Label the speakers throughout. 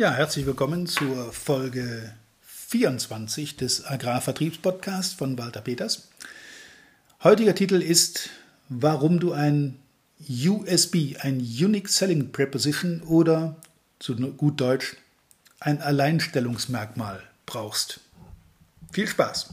Speaker 1: Ja, herzlich willkommen zur Folge 24 des Agrarvertriebspodcasts von Walter Peters. Heutiger Titel ist Warum du ein USB, ein Unique Selling Preposition oder zu gut Deutsch ein Alleinstellungsmerkmal brauchst. Viel Spaß!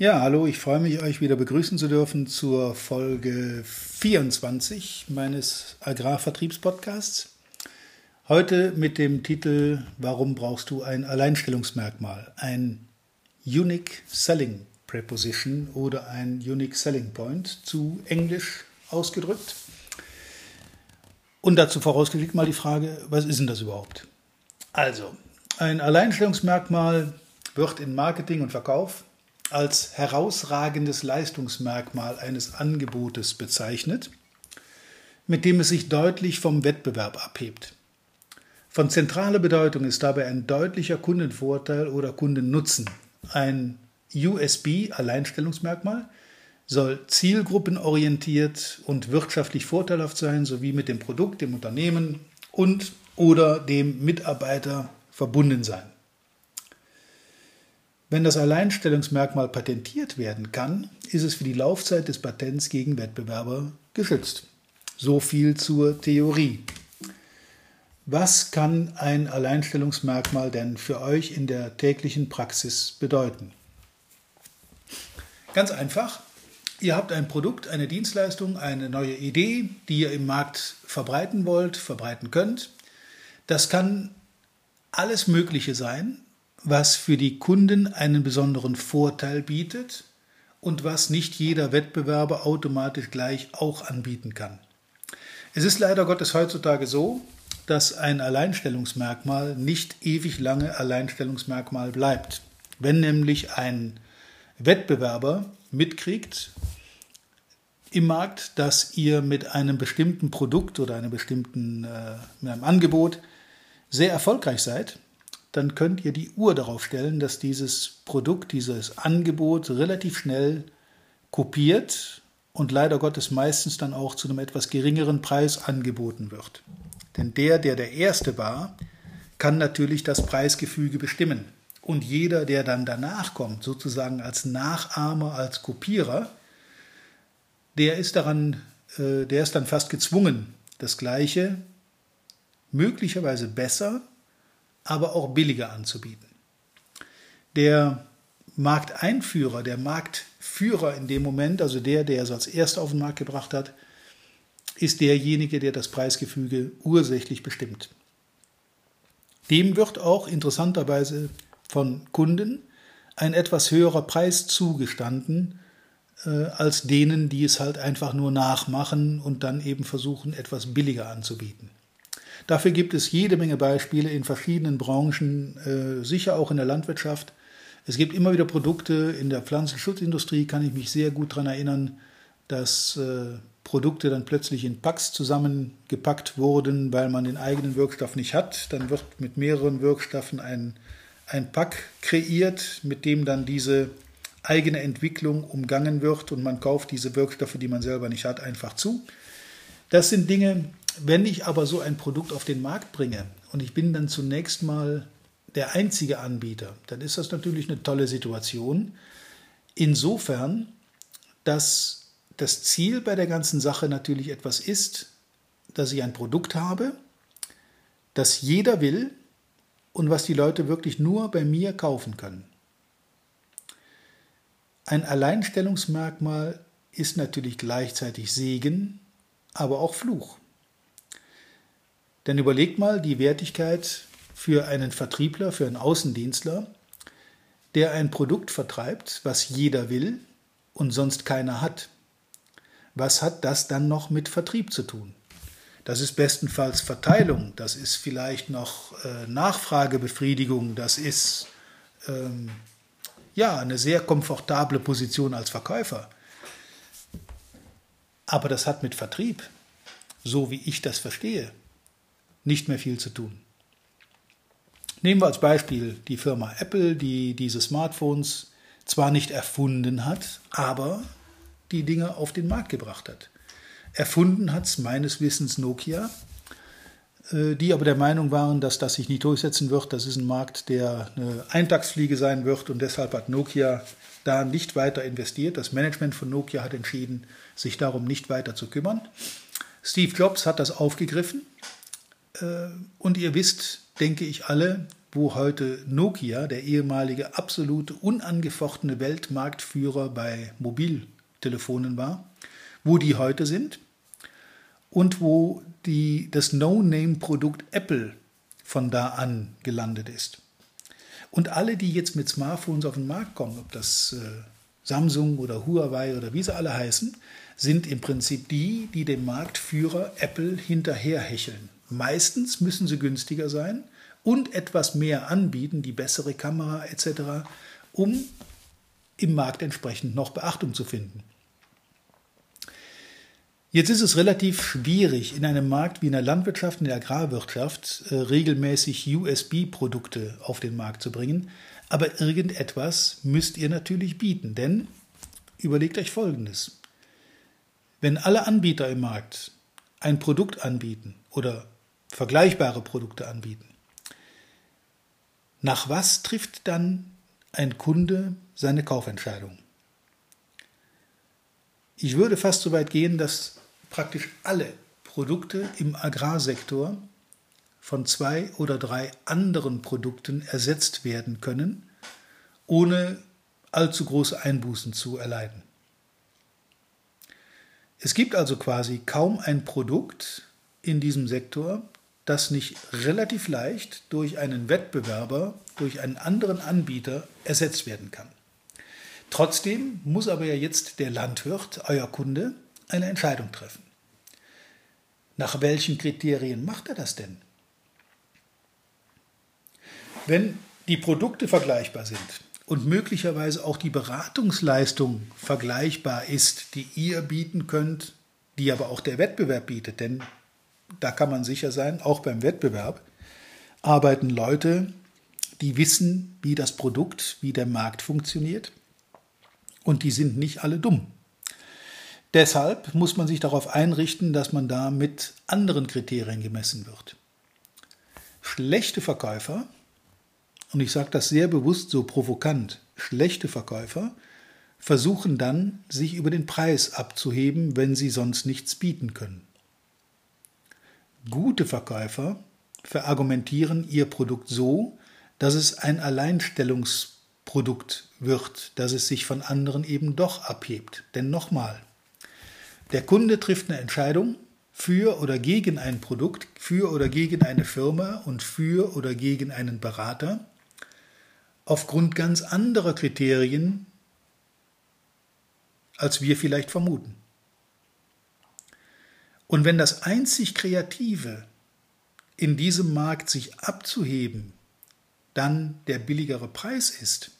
Speaker 1: Ja, hallo, ich freue mich, euch wieder begrüßen zu dürfen zur Folge 24 meines Agrarvertriebspodcasts. Heute mit dem Titel Warum brauchst du ein Alleinstellungsmerkmal? Ein Unique Selling Preposition oder ein Unique Selling Point zu Englisch ausgedrückt. Und dazu vorausgeschickt mal die Frage, was ist denn das überhaupt? Also, ein Alleinstellungsmerkmal wird in Marketing und Verkauf als herausragendes Leistungsmerkmal eines Angebotes bezeichnet, mit dem es sich deutlich vom Wettbewerb abhebt. Von zentraler Bedeutung ist dabei ein deutlicher Kundenvorteil oder Kundennutzen. Ein USB, Alleinstellungsmerkmal, soll zielgruppenorientiert und wirtschaftlich vorteilhaft sein, sowie mit dem Produkt, dem Unternehmen und oder dem Mitarbeiter verbunden sein. Wenn das Alleinstellungsmerkmal patentiert werden kann, ist es für die Laufzeit des Patents gegen Wettbewerber geschützt. So viel zur Theorie. Was kann ein Alleinstellungsmerkmal denn für euch in der täglichen Praxis bedeuten? Ganz einfach. Ihr habt ein Produkt, eine Dienstleistung, eine neue Idee, die ihr im Markt verbreiten wollt, verbreiten könnt. Das kann alles Mögliche sein, was für die Kunden einen besonderen Vorteil bietet und was nicht jeder Wettbewerber automatisch gleich auch anbieten kann. Es ist leider Gottes heutzutage so, dass ein Alleinstellungsmerkmal nicht ewig lange Alleinstellungsmerkmal bleibt. Wenn nämlich ein Wettbewerber mitkriegt im Markt, dass ihr mit einem bestimmten Produkt oder einem bestimmten äh, mit einem Angebot sehr erfolgreich seid, dann könnt ihr die Uhr darauf stellen, dass dieses Produkt, dieses Angebot relativ schnell kopiert und leider Gottes meistens dann auch zu einem etwas geringeren Preis angeboten wird. Denn der, der der Erste war, kann natürlich das Preisgefüge bestimmen. Und jeder, der dann danach kommt, sozusagen als Nachahmer, als Kopierer, der ist daran, äh, der ist dann fast gezwungen, das Gleiche möglicherweise besser aber auch billiger anzubieten. Der Markteinführer, der Marktführer in dem Moment, also der, der es als erster auf den Markt gebracht hat, ist derjenige, der das Preisgefüge ursächlich bestimmt. Dem wird auch interessanterweise von Kunden ein etwas höherer Preis zugestanden, äh, als denen, die es halt einfach nur nachmachen und dann eben versuchen, etwas billiger anzubieten. Dafür gibt es jede Menge Beispiele in verschiedenen Branchen, äh, sicher auch in der Landwirtschaft. Es gibt immer wieder Produkte in der Pflanzenschutzindustrie, kann ich mich sehr gut daran erinnern, dass äh, Produkte dann plötzlich in Packs zusammengepackt wurden, weil man den eigenen Wirkstoff nicht hat. Dann wird mit mehreren Wirkstoffen ein, ein Pack kreiert, mit dem dann diese eigene Entwicklung umgangen wird und man kauft diese Wirkstoffe, die man selber nicht hat, einfach zu. Das sind Dinge, wenn ich aber so ein Produkt auf den Markt bringe und ich bin dann zunächst mal der einzige Anbieter, dann ist das natürlich eine tolle Situation. Insofern, dass das Ziel bei der ganzen Sache natürlich etwas ist, dass ich ein Produkt habe, das jeder will und was die Leute wirklich nur bei mir kaufen können. Ein Alleinstellungsmerkmal ist natürlich gleichzeitig Segen, aber auch Fluch. Denn überlegt mal die Wertigkeit für einen Vertriebler, für einen Außendienstler, der ein Produkt vertreibt, was jeder will und sonst keiner hat. Was hat das dann noch mit Vertrieb zu tun? Das ist bestenfalls Verteilung, das ist vielleicht noch äh, Nachfragebefriedigung, das ist ähm, ja, eine sehr komfortable Position als Verkäufer. Aber das hat mit Vertrieb, so wie ich das verstehe, nicht mehr viel zu tun. Nehmen wir als Beispiel die Firma Apple, die diese Smartphones zwar nicht erfunden hat, aber die Dinge auf den Markt gebracht hat. Erfunden hat es meines Wissens Nokia, äh, die aber der Meinung waren, dass das sich nicht durchsetzen wird. Das ist ein Markt, der eine Eintagsfliege sein wird und deshalb hat Nokia da nicht weiter investiert. Das Management von Nokia hat entschieden, sich darum nicht weiter zu kümmern. Steve Jobs hat das aufgegriffen und ihr wisst, denke ich alle, wo heute Nokia, der ehemalige absolute unangefochtene Weltmarktführer bei Mobiltelefonen war, wo die heute sind und wo die, das No-Name-Produkt Apple von da an gelandet ist. Und alle, die jetzt mit Smartphones auf den Markt kommen, ob das äh, Samsung oder Huawei oder wie sie alle heißen, sind im Prinzip die, die dem Marktführer Apple hinterherhecheln. Meistens müssen sie günstiger sein und etwas mehr anbieten, die bessere Kamera etc., um im Markt entsprechend noch Beachtung zu finden. Jetzt ist es relativ schwierig, in einem Markt wie in der Landwirtschaft, in der Agrarwirtschaft, äh, regelmäßig USB-Produkte auf den Markt zu bringen. Aber irgendetwas müsst ihr natürlich bieten, denn überlegt euch Folgendes. Wenn alle Anbieter im Markt ein Produkt anbieten oder vergleichbare Produkte anbieten, nach was trifft dann ein Kunde seine Kaufentscheidung? Ich würde fast so weit gehen, dass praktisch alle Produkte im Agrarsektor von zwei oder drei anderen Produkten ersetzt werden können, ohne allzu große Einbußen zu erleiden. Es gibt also quasi kaum ein Produkt in diesem Sektor, das nicht relativ leicht durch einen Wettbewerber, durch einen anderen Anbieter ersetzt werden kann. Trotzdem muss aber ja jetzt der Landwirt, euer Kunde, eine Entscheidung treffen. Nach welchen Kriterien macht er das denn? Wenn die Produkte vergleichbar sind und möglicherweise auch die Beratungsleistung vergleichbar ist, die ihr bieten könnt, die aber auch der Wettbewerb bietet, denn da kann man sicher sein, auch beim Wettbewerb arbeiten Leute, die wissen, wie das Produkt, wie der Markt funktioniert und die sind nicht alle dumm. Deshalb muss man sich darauf einrichten, dass man da mit anderen Kriterien gemessen wird. Schlechte Verkäufer, und ich sage das sehr bewusst so provokant, schlechte Verkäufer versuchen dann, sich über den Preis abzuheben, wenn sie sonst nichts bieten können. Gute Verkäufer verargumentieren ihr Produkt so, dass es ein Alleinstellungsprodukt wird, dass es sich von anderen eben doch abhebt. Denn nochmal, der Kunde trifft eine Entscheidung für oder gegen ein Produkt, für oder gegen eine Firma und für oder gegen einen Berater aufgrund ganz anderer Kriterien, als wir vielleicht vermuten. Und wenn das einzig Kreative in diesem Markt sich abzuheben dann der billigere Preis ist,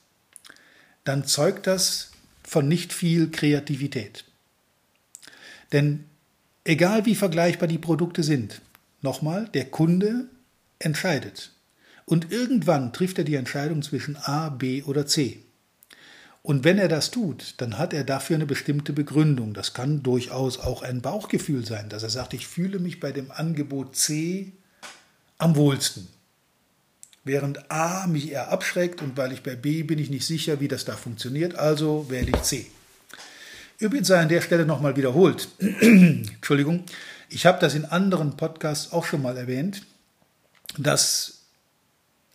Speaker 1: dann zeugt das von nicht viel Kreativität. Denn egal wie vergleichbar die Produkte sind, nochmal, der Kunde entscheidet. Und irgendwann trifft er die Entscheidung zwischen A, B oder C. Und wenn er das tut, dann hat er dafür eine bestimmte Begründung. Das kann durchaus auch ein Bauchgefühl sein, dass er sagt, ich fühle mich bei dem Angebot C am wohlsten. Während A mich eher abschreckt und weil ich bei B bin ich nicht sicher, wie das da funktioniert, also wähle ich C. Übrigens sei an der Stelle nochmal wiederholt. Entschuldigung. Ich habe das in anderen Podcasts auch schon mal erwähnt, dass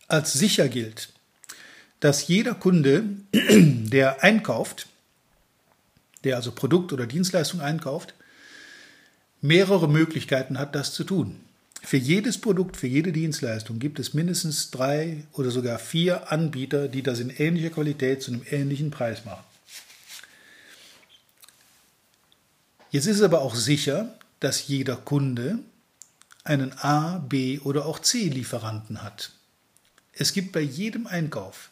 Speaker 1: als sicher gilt, dass jeder Kunde, der einkauft, der also Produkt oder Dienstleistung einkauft, mehrere Möglichkeiten hat, das zu tun. Für jedes Produkt, für jede Dienstleistung gibt es mindestens drei oder sogar vier Anbieter, die das in ähnlicher Qualität zu einem ähnlichen Preis machen. Jetzt ist es aber auch sicher, dass jeder Kunde einen A, B oder auch C Lieferanten hat. Es gibt bei jedem Einkauf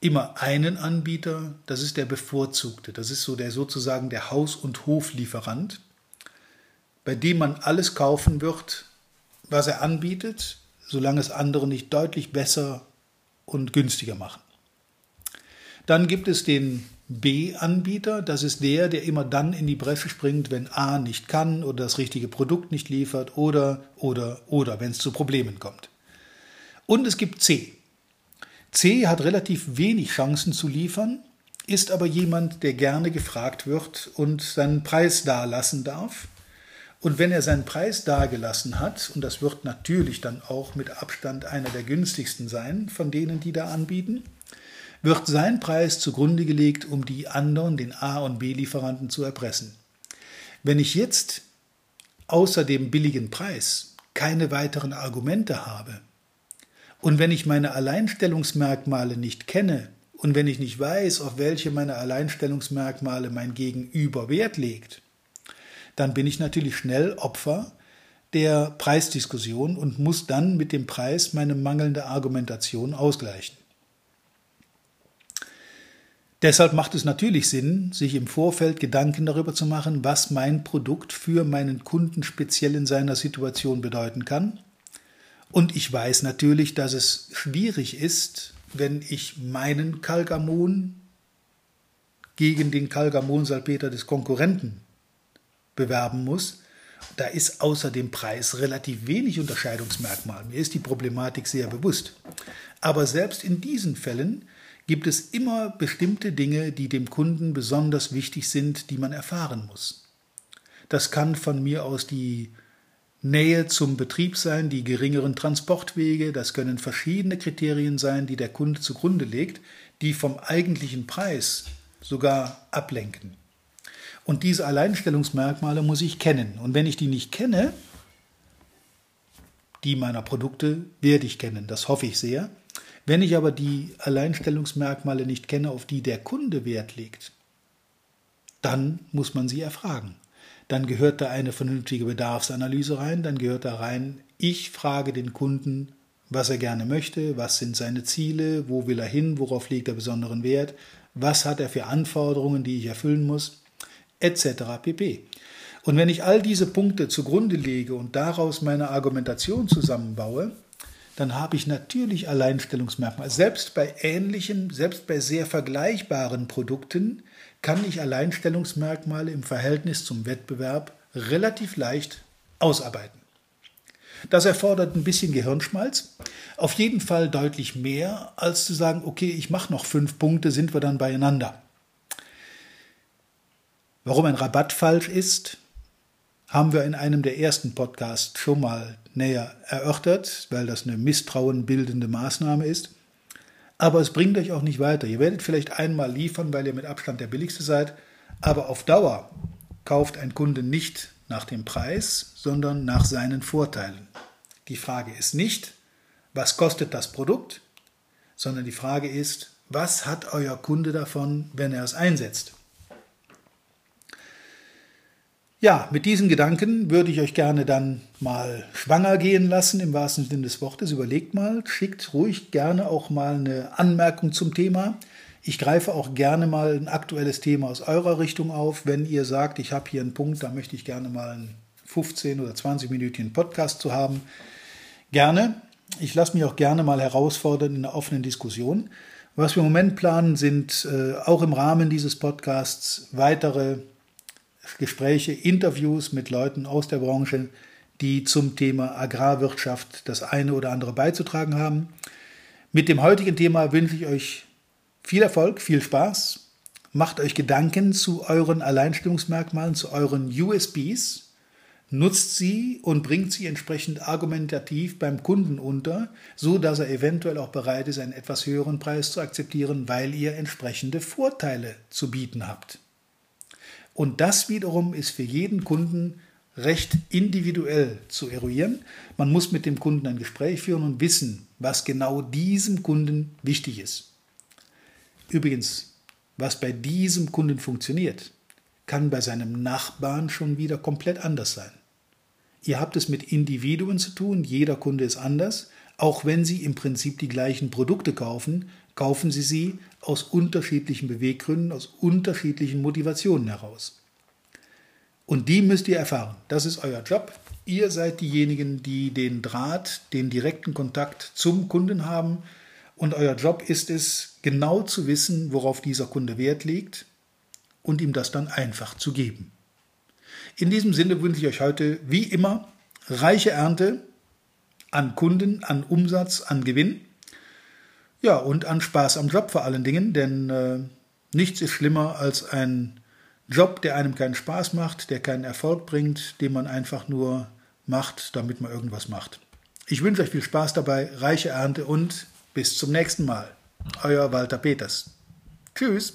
Speaker 1: immer einen Anbieter, das ist der bevorzugte, das ist so der sozusagen der Haus- und Hoflieferant, bei dem man alles kaufen wird, was er anbietet, solange es andere nicht deutlich besser und günstiger machen. Dann gibt es den B-Anbieter, das ist der, der immer dann in die Bresche springt, wenn A nicht kann oder das richtige Produkt nicht liefert oder, oder, oder, wenn es zu Problemen kommt. Und es gibt C. C hat relativ wenig Chancen zu liefern, ist aber jemand, der gerne gefragt wird und seinen Preis dalassen darf. Und wenn er seinen Preis dagelassen hat, und das wird natürlich dann auch mit Abstand einer der günstigsten sein von denen, die da anbieten, wird sein Preis zugrunde gelegt, um die anderen, den A- und B-Lieferanten zu erpressen. Wenn ich jetzt außer dem billigen Preis keine weiteren Argumente habe und wenn ich meine Alleinstellungsmerkmale nicht kenne und wenn ich nicht weiß, auf welche meiner Alleinstellungsmerkmale mein Gegenüber Wert legt, dann bin ich natürlich schnell Opfer der Preisdiskussion und muss dann mit dem Preis meine mangelnde Argumentation ausgleichen. Deshalb macht es natürlich Sinn, sich im Vorfeld Gedanken darüber zu machen, was mein Produkt für meinen Kunden speziell in seiner Situation bedeuten kann. Und ich weiß natürlich, dass es schwierig ist, wenn ich meinen Kalgamon gegen den Kalgamonsalpeter des Konkurrenten bewerben muss. Da ist außer dem Preis relativ wenig Unterscheidungsmerkmal. Mir ist die Problematik sehr bewusst. Aber selbst in diesen Fällen gibt es immer bestimmte Dinge, die dem Kunden besonders wichtig sind, die man erfahren muss. Das kann von mir aus die Nähe zum Betrieb sein, die geringeren Transportwege, das können verschiedene Kriterien sein, die der Kunde zugrunde legt, die vom eigentlichen Preis sogar ablenken. Und diese Alleinstellungsmerkmale muss ich kennen. Und wenn ich die nicht kenne, die meiner Produkte werde ich kennen, das hoffe ich sehr, wenn ich aber die Alleinstellungsmerkmale nicht kenne, auf die der Kunde Wert legt, dann muss man sie erfragen. Dann gehört da eine vernünftige Bedarfsanalyse rein, dann gehört da rein, ich frage den Kunden, was er gerne möchte, was sind seine Ziele, wo will er hin, worauf legt er besonderen Wert, was hat er für Anforderungen, die ich erfüllen muss, etc. pp. Und wenn ich all diese Punkte zugrunde lege und daraus meine Argumentation zusammenbaue, dann habe ich natürlich Alleinstellungsmerkmale. Selbst bei ähnlichen, selbst bei sehr vergleichbaren Produkten kann ich Alleinstellungsmerkmale im Verhältnis zum Wettbewerb relativ leicht ausarbeiten. Das erfordert ein bisschen Gehirnschmalz, auf jeden Fall deutlich mehr, als zu sagen, okay, ich mache noch fünf Punkte, sind wir dann beieinander. Warum ein Rabatt falsch ist, haben wir in einem der ersten Podcasts schon mal näher erörtert, weil das eine misstrauenbildende Maßnahme ist. Aber es bringt euch auch nicht weiter. Ihr werdet vielleicht einmal liefern, weil ihr mit Abstand der billigste seid, aber auf Dauer kauft ein Kunde nicht nach dem Preis, sondern nach seinen Vorteilen. Die Frage ist nicht, was kostet das Produkt, sondern die Frage ist, was hat euer Kunde davon, wenn er es einsetzt? Ja, mit diesen Gedanken würde ich euch gerne dann mal schwanger gehen lassen, im wahrsten Sinne des Wortes. Überlegt mal, schickt ruhig gerne auch mal eine Anmerkung zum Thema. Ich greife auch gerne mal ein aktuelles Thema aus eurer Richtung auf. Wenn ihr sagt, ich habe hier einen Punkt, da möchte ich gerne mal einen 15 oder 20 Minütigen Podcast zu haben. Gerne. Ich lasse mich auch gerne mal herausfordern in einer offenen Diskussion. Was wir im Moment planen, sind äh, auch im Rahmen dieses Podcasts weitere Gespräche, Interviews mit Leuten aus der Branche, die zum Thema Agrarwirtschaft das eine oder andere beizutragen haben. Mit dem heutigen Thema wünsche ich euch viel Erfolg, viel Spaß. Macht euch Gedanken zu euren Alleinstellungsmerkmalen, zu euren USBs. Nutzt sie und bringt sie entsprechend argumentativ beim Kunden unter, so dass er eventuell auch bereit ist, einen etwas höheren Preis zu akzeptieren, weil ihr entsprechende Vorteile zu bieten habt. Und das wiederum ist für jeden Kunden recht individuell zu eruieren. Man muss mit dem Kunden ein Gespräch führen und wissen, was genau diesem Kunden wichtig ist. Übrigens, was bei diesem Kunden funktioniert, kann bei seinem Nachbarn schon wieder komplett anders sein. Ihr habt es mit Individuen zu tun, jeder Kunde ist anders, auch wenn sie im Prinzip die gleichen Produkte kaufen, kaufen Sie sie aus unterschiedlichen Beweggründen, aus unterschiedlichen Motivationen heraus. Und die müsst ihr erfahren. Das ist euer Job. Ihr seid diejenigen, die den Draht, den direkten Kontakt zum Kunden haben. Und euer Job ist es, genau zu wissen, worauf dieser Kunde Wert legt und ihm das dann einfach zu geben. In diesem Sinne wünsche ich euch heute, wie immer, reiche Ernte an Kunden, an Umsatz, an Gewinn. Ja, und an Spaß am Job vor allen Dingen, denn äh, nichts ist schlimmer als ein Job, der einem keinen Spaß macht, der keinen Erfolg bringt, den man einfach nur macht, damit man irgendwas macht. Ich wünsche euch viel Spaß dabei, reiche Ernte und bis zum nächsten Mal. Euer Walter Peters. Tschüss.